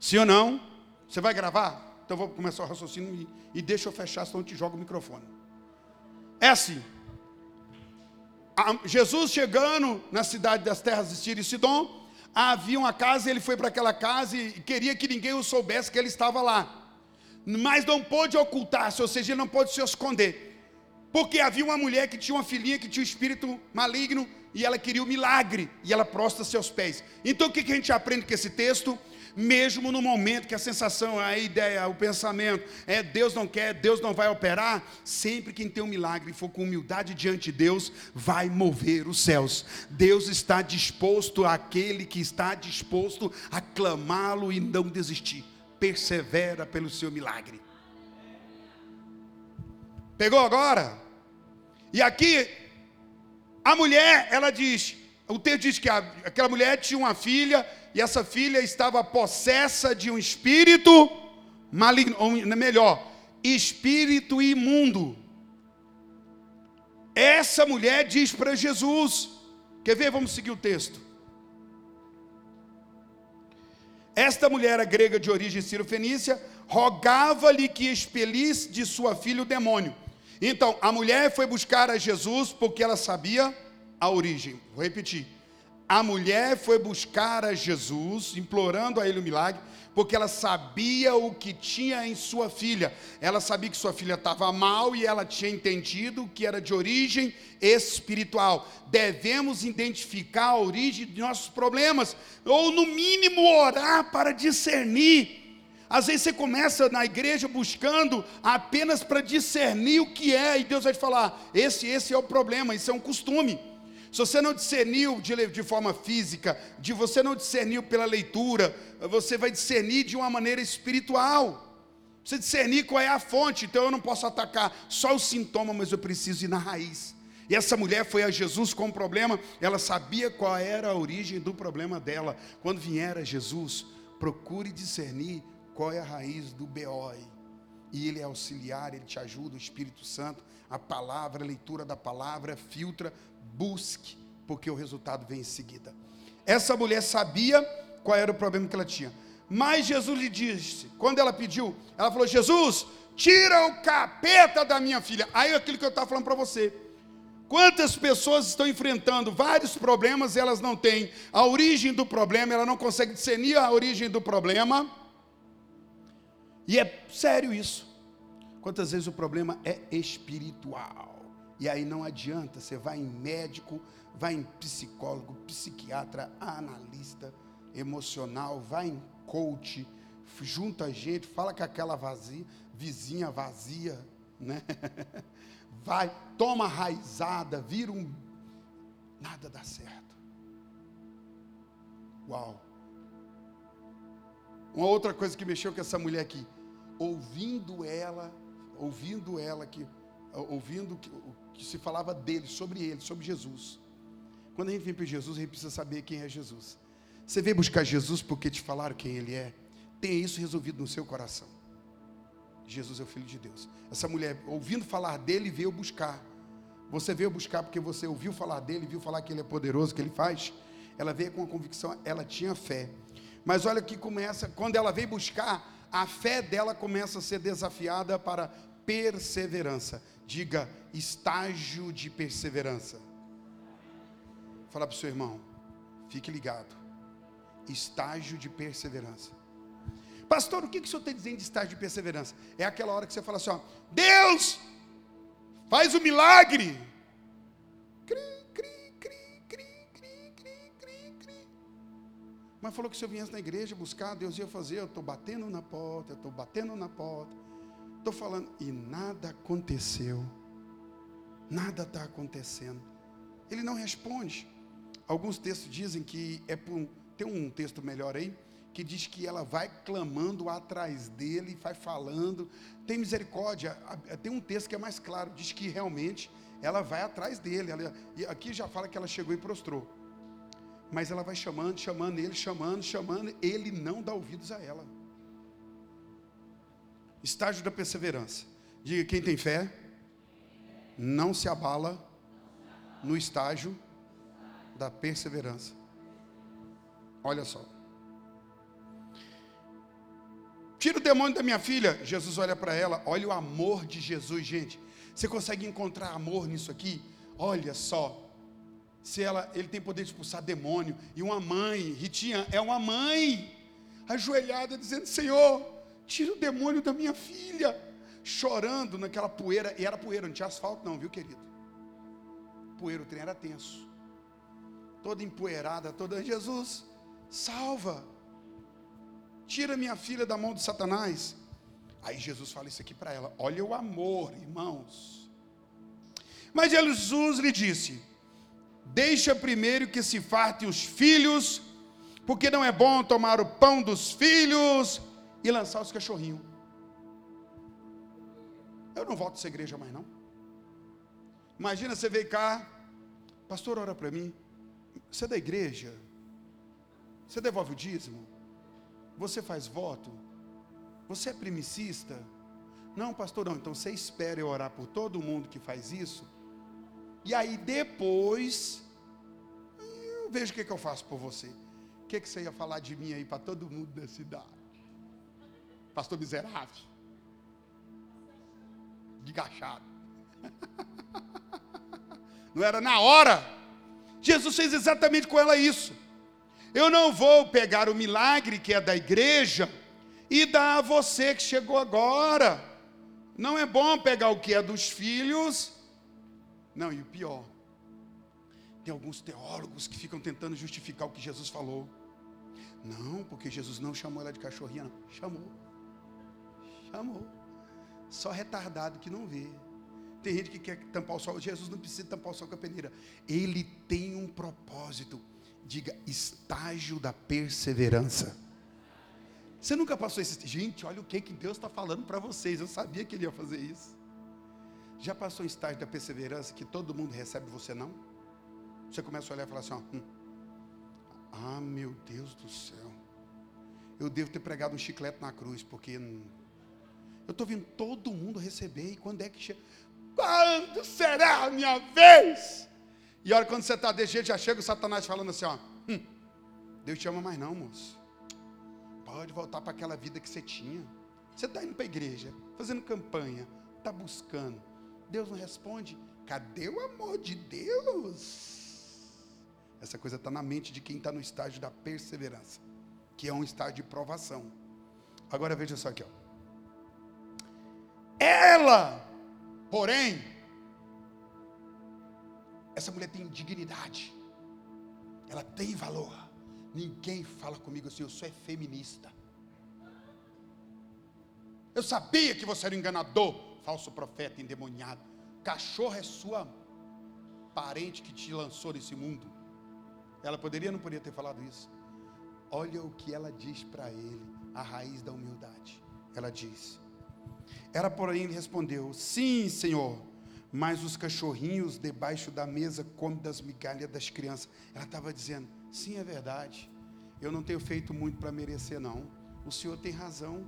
Sim ou não? Você vai gravar? Então vou começar o raciocínio e, e deixa eu fechar, senão eu te jogo o microfone. É assim. Jesus chegando na cidade das terras de Tiro e Sidom, havia uma casa, ele foi para aquela casa e queria que ninguém o soubesse que ele estava lá. Mas não pôde ocultar-se, ou seja, ele não pôde se esconder. Porque havia uma mulher que tinha uma filhinha que tinha um espírito maligno e ela queria o um milagre e ela prostra seus pés. Então o que a gente aprende com esse texto? Mesmo no momento que a sensação, a ideia, o pensamento é Deus não quer, Deus não vai operar, sempre quem tem um milagre for com humildade diante de Deus, vai mover os céus. Deus está disposto àquele que está disposto a clamá-lo e não desistir. Persevera pelo seu milagre. Pegou agora? E aqui, a mulher, ela diz: o texto diz que a, aquela mulher tinha uma filha e essa filha estava possessa de um espírito maligno, ou melhor, espírito imundo. Essa mulher diz para Jesus: Quer ver? Vamos seguir o texto. Esta mulher grega de origem sírio-fenícia rogava-lhe que expelisse de sua filha o demônio. Então, a mulher foi buscar a Jesus porque ela sabia a origem. Vou repetir a mulher foi buscar a Jesus, implorando a ele o milagre, porque ela sabia o que tinha em sua filha. Ela sabia que sua filha estava mal e ela tinha entendido que era de origem espiritual. Devemos identificar a origem de nossos problemas, ou no mínimo orar para discernir. Às vezes você começa na igreja buscando apenas para discernir o que é, e Deus vai te falar: esse, esse é o problema, isso é um costume. Se você não discerniu de, de forma física, de você não discerniu pela leitura, você vai discernir de uma maneira espiritual. Precisa discernir qual é a fonte. Então eu não posso atacar só o sintoma, mas eu preciso ir na raiz. E essa mulher foi a Jesus com um problema, ela sabia qual era a origem do problema dela. Quando vier a Jesus, procure discernir qual é a raiz do BOI. E ele é auxiliar, ele te ajuda, o Espírito Santo, a palavra, a leitura da palavra, filtra, busque, porque o resultado vem em seguida. Essa mulher sabia qual era o problema que ela tinha. Mas Jesus lhe disse, quando ela pediu, ela falou: Jesus, tira o capeta da minha filha. Aí aquilo que eu estava falando para você. Quantas pessoas estão enfrentando vários problemas e elas não têm a origem do problema, ela não consegue discernir a origem do problema. E é sério isso. Quantas vezes o problema é espiritual. E aí não adianta, você vai em médico, vai em psicólogo, psiquiatra, analista emocional, vai em coach, junta gente, fala com aquela vazia, vizinha vazia, né? Vai, toma raizada, vira um. Nada dá certo. Uau. Uma outra coisa que mexeu com essa mulher aqui, ouvindo ela, ouvindo ela que, ouvindo que, o que se falava dele, sobre ele, sobre Jesus. Quando a gente vem para Jesus, a gente precisa saber quem é Jesus. Você veio buscar Jesus porque te falaram quem Ele é. Tenha isso resolvido no seu coração. Jesus é o Filho de Deus. Essa mulher, ouvindo falar dele, veio buscar. Você veio buscar porque você ouviu falar dele, viu falar que ele é poderoso, que ele faz. Ela veio com a convicção, ela tinha fé. Mas olha que começa, quando ela veio buscar, a fé dela começa a ser desafiada para perseverança. Diga, estágio de perseverança. Fala para o seu irmão, fique ligado estágio de perseverança. Pastor, o que, que o senhor está dizendo de estágio de perseverança? É aquela hora que você fala assim: ó, Deus, faz o milagre. Cri, cri, Mas falou que se eu viesse na igreja buscar, Deus ia fazer. Eu estou batendo na porta, eu estou batendo na porta. Estou falando, e nada aconteceu. Nada está acontecendo. Ele não responde. Alguns textos dizem que é por tem um texto melhor aí, que diz que ela vai clamando atrás dele, vai falando. Tem misericórdia. Tem um texto que é mais claro, diz que realmente ela vai atrás dele. Ela, e aqui já fala que ela chegou e prostrou. Mas ela vai chamando, chamando ele, chamando, chamando, ele não dá ouvidos a ela. Estágio da perseverança. Diga quem tem fé, não se abala no estágio da perseverança. Olha só. Tira o demônio da minha filha. Jesus olha para ela. Olha o amor de Jesus, gente. Você consegue encontrar amor nisso aqui? Olha só. Se ela, ele tem poder de expulsar demônio. E uma mãe, Ritinha, é uma mãe, ajoelhada, dizendo: Senhor, tira o demônio da minha filha. Chorando naquela poeira. E era poeira, não tinha asfalto, não, viu, querido? Poeira, o trem era tenso. Toda empoeirada, toda. Jesus, salva, tira minha filha da mão de Satanás. Aí Jesus fala isso aqui para ela: olha o amor, irmãos. Mas Jesus lhe disse: Deixa primeiro que se fartem os filhos, porque não é bom tomar o pão dos filhos e lançar os cachorrinhos. Eu não volto essa igreja mais não. Imagina você veio cá, pastor, ora para mim. Você é da igreja? Você devolve o dízimo? Você faz voto? Você é primicista? Não, pastor, não. Então você espera eu orar por todo mundo que faz isso. E aí depois, eu vejo o que, que eu faço por você. O que, que você ia falar de mim aí para todo mundo da cidade? Pastor miserável. De gachado. Não era na hora. Jesus fez exatamente com ela isso. Eu não vou pegar o milagre que é da igreja e dar a você que chegou agora. Não é bom pegar o que é dos filhos. Não, e o pior, tem alguns teólogos que ficam tentando justificar o que Jesus falou. Não, porque Jesus não chamou ela de cachorrinha, não. Chamou. Chamou. Só retardado que não vê. Tem gente que quer tampar o sol. Jesus não precisa tampar o sol com a peneira. Ele tem um propósito. Diga estágio da perseverança. Você nunca passou esse. Gente, olha o que, que Deus está falando para vocês. Eu sabia que Ele ia fazer isso. Já passou em estágio da perseverança que todo mundo recebe você não? Você começa a olhar e falar assim: ó, hum, Ah, meu Deus do céu. Eu devo ter pregado um chiclete na cruz, porque. Eu estou vendo todo mundo receber. E quando é que chega? Quando será a minha vez? E olha, quando você está desse jeito, já chega o Satanás falando assim: ó, hum, Deus te ama mais não, moço. Pode voltar para aquela vida que você tinha. Você está indo para a igreja, fazendo campanha, está buscando. Deus não responde. Cadê o amor de Deus? Essa coisa está na mente de quem está no estágio da perseverança, que é um estágio de provação. Agora veja só aqui, ó. Ela, porém, essa mulher tem dignidade, ela tem valor. Ninguém fala comigo assim, eu sou é feminista. Eu sabia que você era enganador, falso profeta, endemoniado. Cachorro é sua parente que te lançou nesse mundo. Ela poderia não poderia ter falado isso? Olha o que ela diz para ele, a raiz da humildade. Ela diz: Ela, porém, respondeu: Sim, Senhor, mas os cachorrinhos debaixo da mesa comem das migalhas das crianças. Ela estava dizendo: Sim, é verdade. Eu não tenho feito muito para merecer, não. O Senhor tem razão.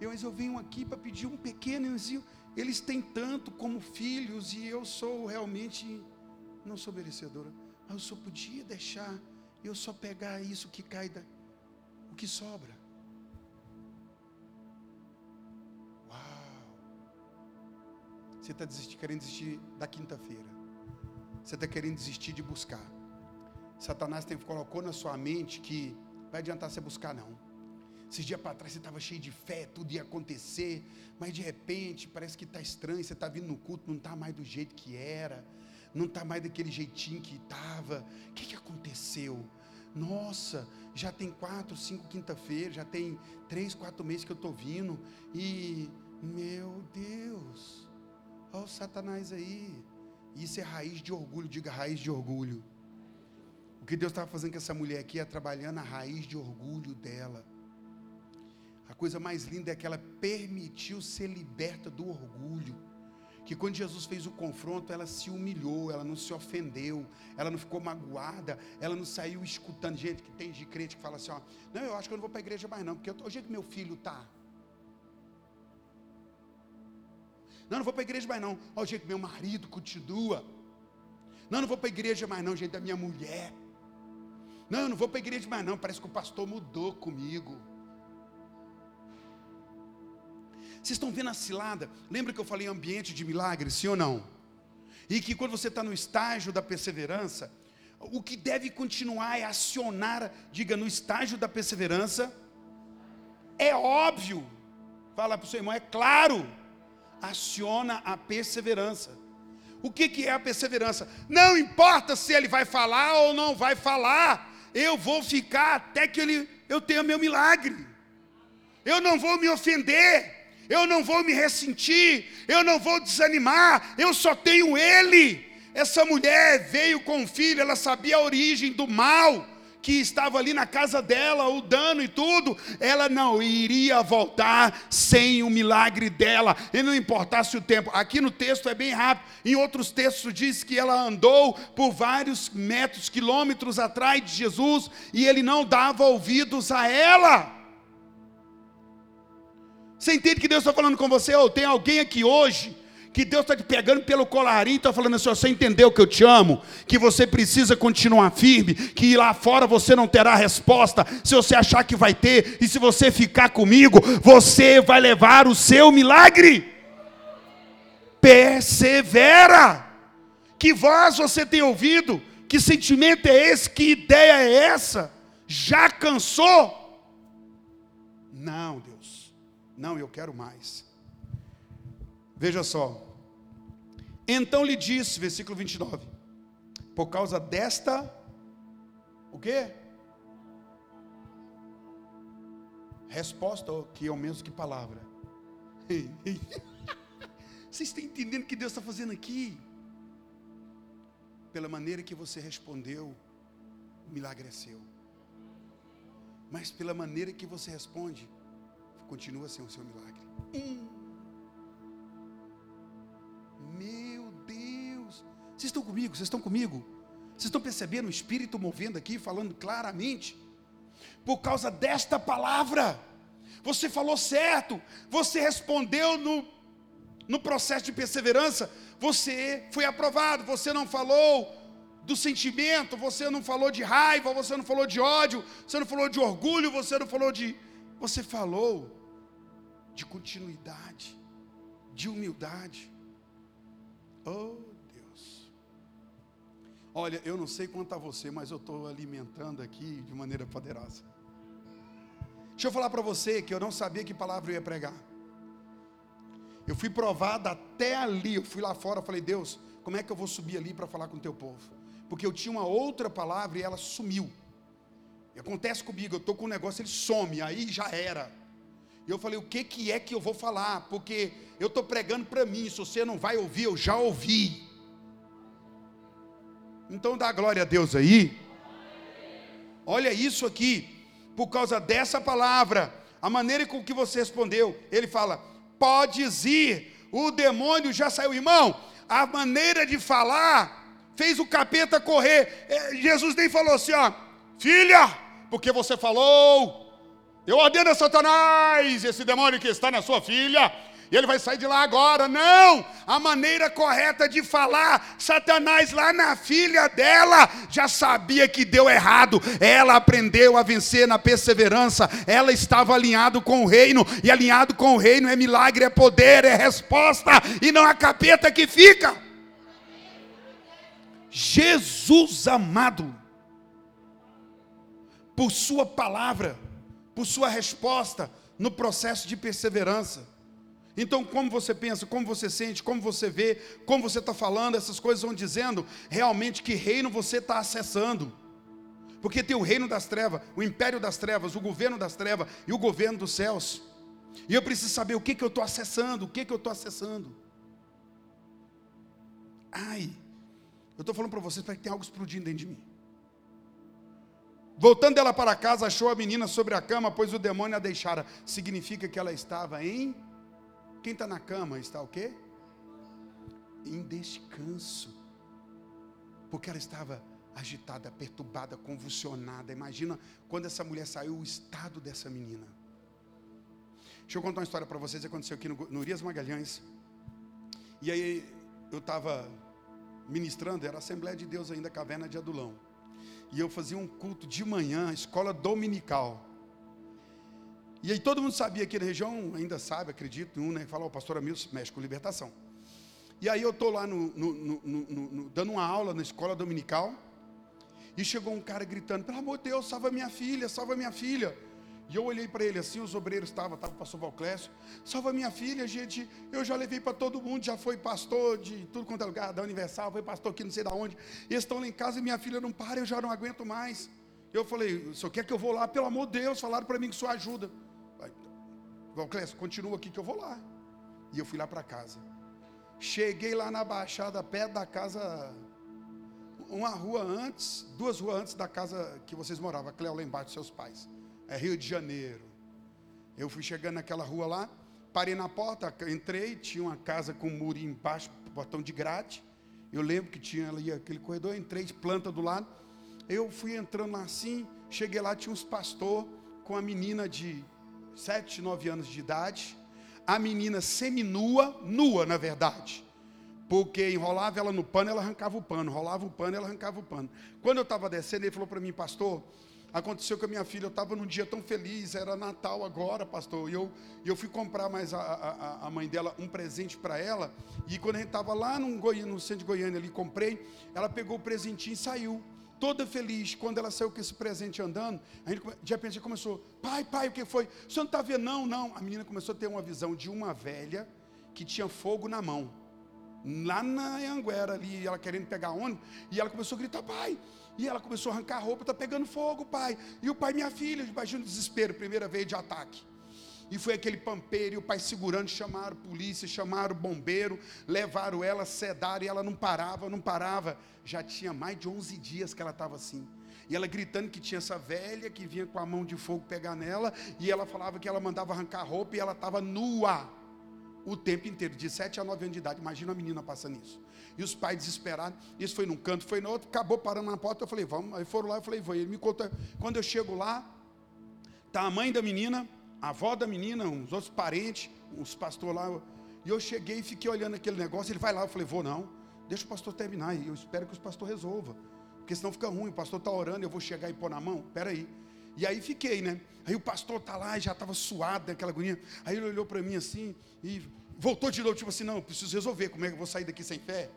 Eu, mas eu venho aqui para pedir um pequenozinho. Eles têm tanto como filhos e eu sou realmente não sou merecedora. Mas eu só podia deixar eu só pegar isso que cai da, o que sobra. Uau! Você está querendo desistir da quinta-feira. Você está querendo desistir de buscar. Satanás tem, colocou na sua mente que vai adiantar você buscar, não. Esses dias para trás você estava cheio de fé, tudo ia acontecer, mas de repente parece que está estranho, você está vindo no culto, não está mais do jeito que era, não está mais daquele jeitinho que estava. O que, que aconteceu? Nossa, já tem quatro, cinco quinta-feira, já tem três, quatro meses que eu estou vindo, e meu Deus, olha o Satanás aí. Isso é raiz de orgulho, diga raiz de orgulho. O que Deus estava fazendo com essa mulher aqui é trabalhando a raiz de orgulho dela. A coisa mais linda é que ela permitiu ser liberta do orgulho. Que quando Jesus fez o confronto, ela se humilhou, ela não se ofendeu, ela não ficou magoada, ela não saiu escutando. Gente que tem de crente que fala assim: ó, não, eu acho que eu não vou para a igreja mais não, porque hoje é que meu filho está. Não, não vou para a igreja mais não. Olha o jeito que meu marido continua. Não, não vou para a igreja mais não, gente da minha mulher. Não, não vou para a igreja mais não, parece que o pastor mudou comigo. Vocês estão vendo a cilada? Lembra que eu falei ambiente de milagre, sim ou não? E que quando você está no estágio da perseverança, o que deve continuar é acionar, diga, no estágio da perseverança, é óbvio, fala para o seu irmão, é claro, aciona a perseverança. O que, que é a perseverança? Não importa se ele vai falar ou não vai falar, eu vou ficar até que ele, eu tenha meu milagre. Eu não vou me ofender, eu não vou me ressentir, eu não vou desanimar, eu só tenho Ele. Essa mulher veio com o filho, ela sabia a origem do mal que estava ali na casa dela, o dano e tudo, ela não iria voltar sem o milagre dela, e não importasse o tempo. Aqui no texto é bem rápido, em outros textos diz que ela andou por vários metros, quilômetros atrás de Jesus, e ele não dava ouvidos a ela. Você entende que Deus está falando com você? Ou oh, tem alguém aqui hoje que Deus está te pegando pelo colarinho, está falando assim: você entendeu que eu te amo, que você precisa continuar firme, que lá fora você não terá resposta, se você achar que vai ter, e se você ficar comigo, você vai levar o seu milagre. Persevera. Que voz você tem ouvido? Que sentimento é esse? Que ideia é essa? Já cansou? Não, Deus. Não, eu quero mais. Veja só. Então lhe disse, versículo 29, por causa desta, o quê? Resposta, que é o mesmo que palavra. Vocês estão entendendo o que Deus está fazendo aqui? Pela maneira que você respondeu, o milagre é seu. Mas pela maneira que você responde, continua sem o seu milagre. Hum. Meu Deus. Vocês estão comigo? Vocês estão comigo? Vocês estão percebendo o Espírito movendo aqui, falando claramente? Por causa desta palavra, você falou certo, você respondeu no, no processo de perseverança, você foi aprovado, você não falou do sentimento, você não falou de raiva, você não falou de ódio, você não falou de orgulho, você não falou de. Você falou de continuidade, de humildade. Oh Deus. Olha, eu não sei quanto a você, mas eu estou alimentando aqui de maneira poderosa. Deixa eu falar para você que eu não sabia que palavra eu ia pregar. Eu fui provado até ali. Eu fui lá fora, falei, Deus, como é que eu vou subir ali para falar com o teu povo? porque eu tinha uma outra palavra e ela sumiu. E acontece comigo, eu estou com um negócio, ele some, aí já era. E eu falei, o que, que é que eu vou falar? Porque eu estou pregando para mim, se você não vai ouvir, eu já ouvi. Então dá glória a Deus aí. Olha isso aqui, por causa dessa palavra, a maneira com que você respondeu, ele fala: podes ir, o demônio já saiu, irmão. A maneira de falar fez o capeta correr. É, Jesus nem falou assim, ó, filha, porque você falou, eu ordeno a Satanás, esse demônio que está na sua filha, e ele vai sair de lá agora. Não! A maneira correta de falar, Satanás lá na filha dela já sabia que deu errado. Ela aprendeu a vencer na perseverança. Ela estava alinhado com o reino, e alinhado com o reino é milagre, é poder, é resposta, e não a capeta que fica. Jesus amado, por Sua palavra, por Sua resposta no processo de perseverança. Então, como você pensa, como você sente, como você vê, como você está falando, essas coisas vão dizendo realmente que reino você está acessando. Porque tem o reino das trevas, o império das trevas, o governo das trevas e o governo dos céus. E eu preciso saber o que, que eu estou acessando, o que, que eu estou acessando. Ai, eu estou falando para vocês para que tem algo explodindo dentro de mim. Voltando ela para casa, achou a menina sobre a cama, pois o demônio a deixara. Significa que ela estava em. Quem está na cama está o quê? Em descanso. Porque ela estava agitada, perturbada, convulsionada. Imagina quando essa mulher saiu, o estado dessa menina. Deixa eu contar uma história para vocês. Aconteceu aqui no, no Urias Magalhães. E aí eu estava ministrando, era a Assembleia de Deus ainda, Caverna de Adulão. E eu fazia um culto de manhã, escola dominical. E aí todo mundo sabia aqui na região, ainda sabe, acredito, um, né? Fala, o pastor Amilson mexe com libertação. E aí eu estou lá no, no, no, dando uma aula na escola dominical. E chegou um cara gritando, pelo amor de Deus, salva minha filha, salva minha filha. E eu olhei para ele assim, os obreiros estavam, estava o pastor Valclécio, salva minha filha, gente, eu já levei para todo mundo, já foi pastor de tudo quanto é lugar, da Universal, foi pastor aqui não sei de onde, eles estão lá em casa e minha filha não para, eu já não aguento mais. Eu falei, o senhor quer que eu vou lá? Pelo amor de Deus, falaram para mim que o senhor ajuda. Valclécio, continua aqui que eu vou lá. E eu fui lá para casa. Cheguei lá na Baixada, perto da casa, uma rua antes, duas ruas antes da casa que vocês moravam, Cléo, lá embaixo, seus pais é Rio de Janeiro. Eu fui chegando naquela rua lá, parei na porta, entrei, tinha uma casa com um muro embaixo, portão de grade. Eu lembro que tinha ali aquele corredor, entrei, planta do lado. Eu fui entrando lá assim, cheguei lá, tinha uns pastor com a menina de 7, 9 anos de idade. A menina seminua, nua na verdade. Porque enrolava ela no pano, ela arrancava o pano. Enrolava o pano, ela arrancava o pano. Quando eu estava descendo, ele falou para mim, pastor, Aconteceu com a minha filha, eu estava num dia tão feliz, era Natal agora, pastor, e eu, eu fui comprar mais a, a, a mãe dela um presente para ela, e quando a gente estava lá no, Goiânia, no centro de Goiânia ali, comprei, ela pegou o presentinho e saiu, toda feliz, quando ela saiu com esse presente andando, a gente, de repente começou, pai, pai, o que foi? O senhor não está vendo? Não, não, a menina começou a ter uma visão de uma velha que tinha fogo na mão, lá na Anguera ali, ela querendo pegar ônibus, e ela começou a gritar, pai, e ela começou a arrancar a roupa, está pegando fogo, pai. E o pai, minha filha, imagina o desespero, primeira vez de ataque. E foi aquele pampeiro, e o pai segurando, chamaram polícia, chamaram bombeiro, levaram ela, sedaram, e ela não parava, não parava. Já tinha mais de 11 dias que ela estava assim. E ela gritando que tinha essa velha que vinha com a mão de fogo pegar nela, e ela falava que ela mandava arrancar a roupa e ela estava nua o tempo inteiro, de 7 a 9 anos de idade. Imagina a menina passando isso. E os pais desesperados, isso foi num canto, foi no outro, acabou parando na porta. Eu falei, vamos. Aí foram lá, eu falei, vou. Ele me contou. Quando eu chego lá, tá a mãe da menina, a avó da menina, uns outros parentes, uns pastores lá. E eu cheguei e fiquei olhando aquele negócio. Ele vai lá, eu falei, vou não. Deixa o pastor terminar. E eu espero que o pastor resolva. Porque senão fica ruim. O pastor está orando, eu vou chegar e pôr na mão. Espera aí. E aí fiquei, né? Aí o pastor está lá e já estava suado daquela agonia. Aí ele olhou para mim assim e voltou de novo, tipo assim, não, preciso resolver, como é que eu vou sair daqui sem fé?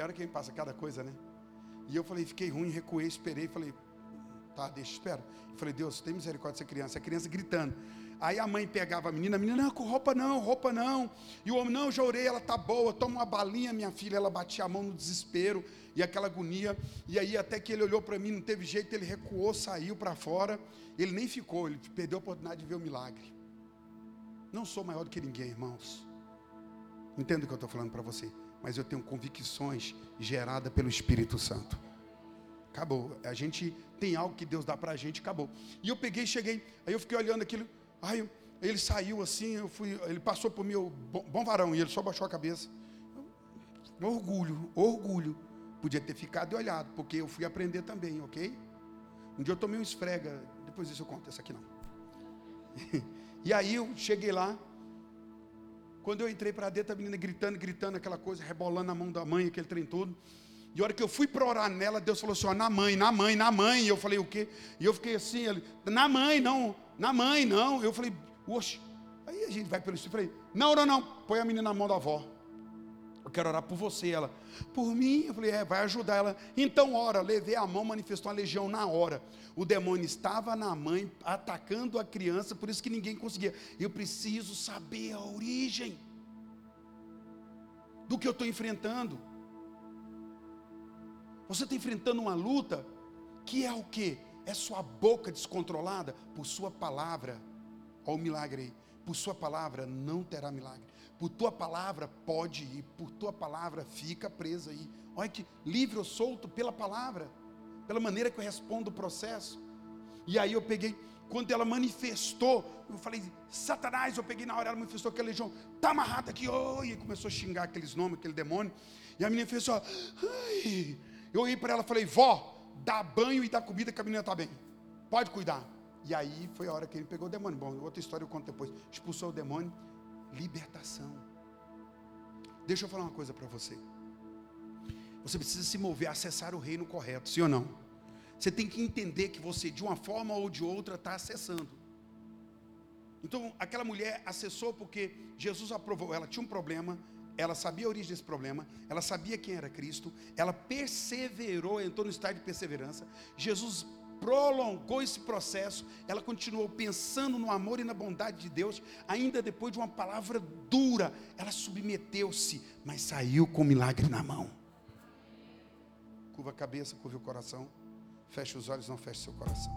Tem hora que passa cada coisa, né? E eu falei, fiquei ruim, recuei, esperei, falei, tá, deixa, espera. Eu falei, Deus, tem misericórdia dessa criança, a criança gritando. Aí a mãe pegava a menina, a menina, não, com roupa não, roupa não. E o homem, não, já orei, ela tá boa, toma uma balinha, minha filha. Ela batia a mão no desespero e aquela agonia. E aí até que ele olhou para mim, não teve jeito, ele recuou, saiu para fora. Ele nem ficou, ele perdeu a oportunidade de ver o milagre. Não sou maior do que ninguém, irmãos. Entendo o que eu estou falando para você. Mas eu tenho convicções geradas pelo Espírito Santo. Acabou. A gente tem algo que Deus dá para a gente, acabou. E eu peguei, cheguei. Aí eu fiquei olhando aquilo. Aí ele saiu assim, eu fui, ele passou por mim, bom, bom varão, e ele só baixou a cabeça. Orgulho, orgulho. Podia ter ficado e olhado, porque eu fui aprender também, ok? Um dia eu tomei um esfrega, depois disso eu conto, essa aqui não. e aí eu cheguei lá, quando eu entrei para dentro, a menina gritando, gritando, aquela coisa, rebolando na mão da mãe, aquele trem todo. E a hora que eu fui para orar nela, Deus falou assim: ó, na mãe, na mãe, na mãe. E eu falei, o quê? E eu fiquei assim, ele, na mãe, não, na mãe, não. Eu falei, oxe. Aí a gente vai pelo Espírito. Falei, não, não, não, põe a menina na mão da avó. Eu quero orar por você. Ela, por mim? Eu falei, é, vai ajudar ela. Então, ora, levei a mão, manifestou uma legião na hora. O demônio estava na mãe, atacando a criança, por isso que ninguém conseguia. Eu preciso saber a origem do que eu estou enfrentando. Você está enfrentando uma luta que é o que? É sua boca descontrolada por sua palavra. Olha o milagre aí. Por sua palavra não terá milagre. Por tua palavra pode ir, por tua palavra fica presa aí. Olha que livre ou solto pela palavra, pela maneira que eu respondo o processo. E aí eu peguei, quando ela manifestou, eu falei, Satanás, eu peguei na hora, ela manifestou aquela legião, tá amarrada aqui, oh, e começou a xingar aqueles nomes, aquele demônio. E a menina fez só, ai. Eu olhei para ela e falei, vó, dá banho e dá comida que a menina está bem. Pode cuidar. E aí foi a hora que ele pegou o demônio. Bom, outra história eu conto depois. Expulsou o demônio libertação. Deixa eu falar uma coisa para você. Você precisa se mover, acessar o reino correto, sim ou não? Você tem que entender que você, de uma forma ou de outra, está acessando. Então, aquela mulher acessou porque Jesus aprovou, ela tinha um problema, ela sabia a origem desse problema, ela sabia quem era Cristo, ela perseverou, entrou no estado de perseverança. Jesus prolongou esse processo, ela continuou pensando no amor e na bondade de Deus, ainda depois de uma palavra dura, ela submeteu-se, mas saiu com o milagre na mão. Curva a cabeça, curva o coração, feche os olhos, não feche seu coração.